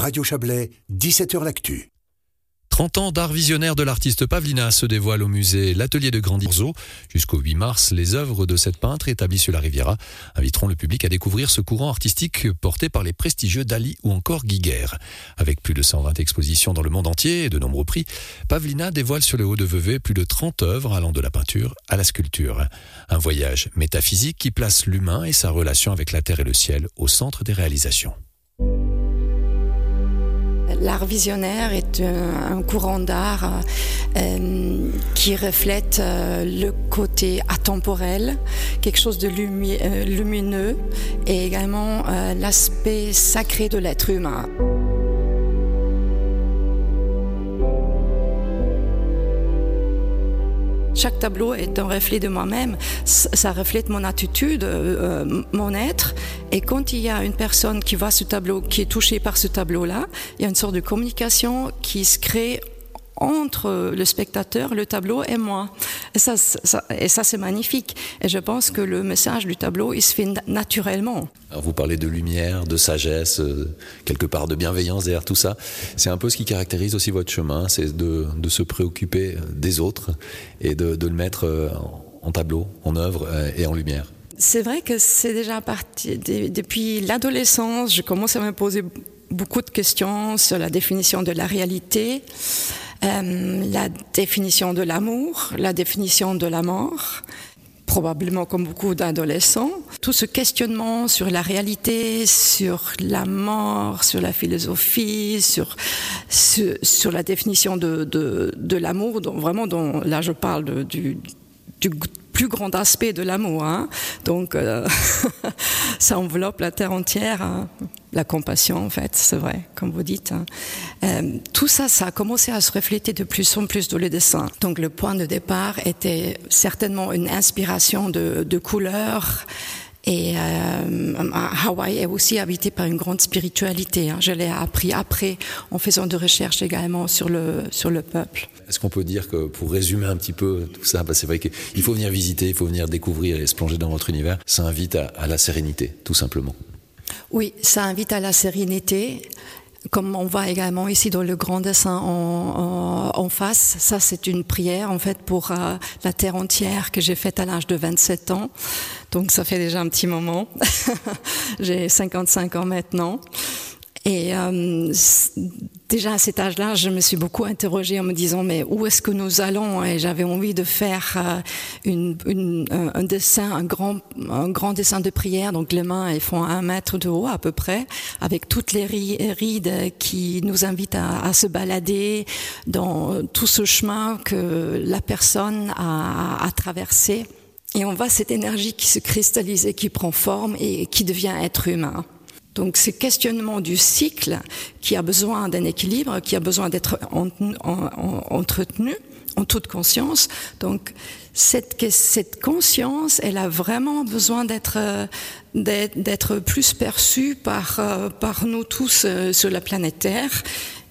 Radio Chablais, 17h L'Actu. 30 ans d'art visionnaire de l'artiste Pavlina se dévoile au musée L'Atelier de Grandizzo. Jusqu'au 8 mars, les œuvres de cette peintre établie sur la Riviera inviteront le public à découvrir ce courant artistique porté par les prestigieux Dali ou encore Guiguerre. Avec plus de 120 expositions dans le monde entier et de nombreux prix, Pavlina dévoile sur le haut de Vevey plus de 30 œuvres allant de la peinture à la sculpture. Un voyage métaphysique qui place l'humain et sa relation avec la terre et le ciel au centre des réalisations. L'art visionnaire est un, courant d'art euh, qui reflète euh, le côté atemporel, quelque chose de euh, lumineux et également l'aspect sacré de l'être humain. Chaque tableau est un reflet de moi-même, ça reflète mon attitude, euh, euh, mon être. Et quand il y a une personne qui voit ce tableau, qui est touchée par ce tableau-là, il y a une sorte de communication qui se crée entre le spectateur, le tableau et moi. Et ça, et ça c'est magnifique. Et je pense que le message du tableau, il se fait naturellement. Alors vous parlez de lumière, de sagesse, euh, quelque part de bienveillance derrière tout ça. C'est un peu ce qui caractérise aussi votre chemin, c'est de, de, se préoccuper des autres et de, de le mettre euh, en tableau, en œuvre euh, et en lumière. C'est vrai que c'est déjà parti depuis l'adolescence. Je commence à me poser beaucoup de questions sur la définition de la réalité. Euh, la définition de l'amour, la définition de la mort, probablement comme beaucoup d'adolescents. Tout ce questionnement sur la réalité, sur la mort, sur la philosophie, sur, sur, la définition de, de, de l'amour, vraiment, dont, là je parle du, du plus grand aspect de l'amour. Hein. Donc, euh, ça enveloppe la terre entière. Hein. La compassion, en fait, c'est vrai, comme vous dites. Hein. Euh, tout ça, ça a commencé à se refléter de plus en plus dans le dessin. Donc, le point de départ était certainement une inspiration de, de couleurs, et euh, Hawaï est aussi habité par une grande spiritualité. Hein. Je l'ai appris après en faisant de recherches également sur le, sur le peuple. Est-ce qu'on peut dire que pour résumer un petit peu tout ça, bah c'est vrai qu'il faut venir visiter, il faut venir découvrir et se plonger dans votre univers. Ça invite à la sérénité, tout simplement. Oui, ça invite à la sérénité comme on voit également ici dans le grand dessin en, face, ça c'est une prière en fait pour euh, la terre entière que j'ai faite à l'âge de 27 ans. Donc ça fait déjà un petit moment. j'ai 55 ans maintenant. Et euh, déjà à cet âge-là, je me suis beaucoup interrogée en me disant mais où est-ce que nous allons? Et j'avais envie de faire euh, une, une, un dessin, un grand, un grand dessin de prière. Donc les mains elles font un mètre de haut à peu près, avec toutes les rides qui nous invitent à, se balader dans tout ce chemin que la personne a, a traversé. Et on voit cette énergie qui se cristallise et qui prend forme et qui devient être humain. Donc ce questionnement du cycle qui a besoin d'un équilibre, qui a besoin d'être entretenu en toute conscience. Donc cette, cette conscience, elle a vraiment besoin d'être d'être plus perçue par par nous tous euh, sur la planète Terre.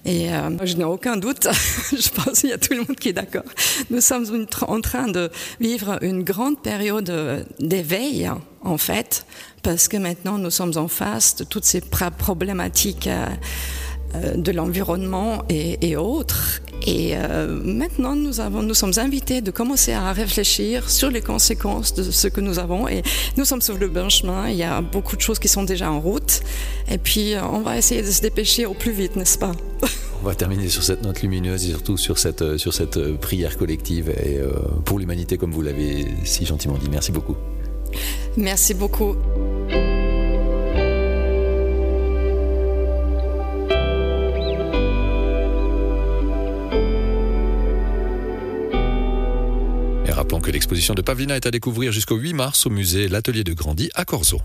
Et euh, je n'ai aucun doute, je pense qu'il y a tout le monde qui est d'accord. Nous sommes en train de vivre une grande période d'éveil, en fait, parce que maintenant nous sommes en face de toutes ces problématiques euh, euh, de l'environnement et, autres. Et euh, maintenant, nous, avons, nous sommes invités de commencer à réfléchir sur les conséquences de ce que nous avons. Et nous sommes sur le bon chemin. Il y a beaucoup de choses qui sont déjà en route. Et puis, on va essayer de se dépêcher au plus vite, n'est-ce pas? On va terminer sur cette note lumineuse et surtout sur cette, sur cette prière collective et pour l'humanité, comme vous l'avez si gentiment dit. Merci beaucoup. Merci beaucoup. Rappelons que l'exposition de Pavlina est à découvrir jusqu'au 8 mars au musée L'Atelier de Grandy à Corzo.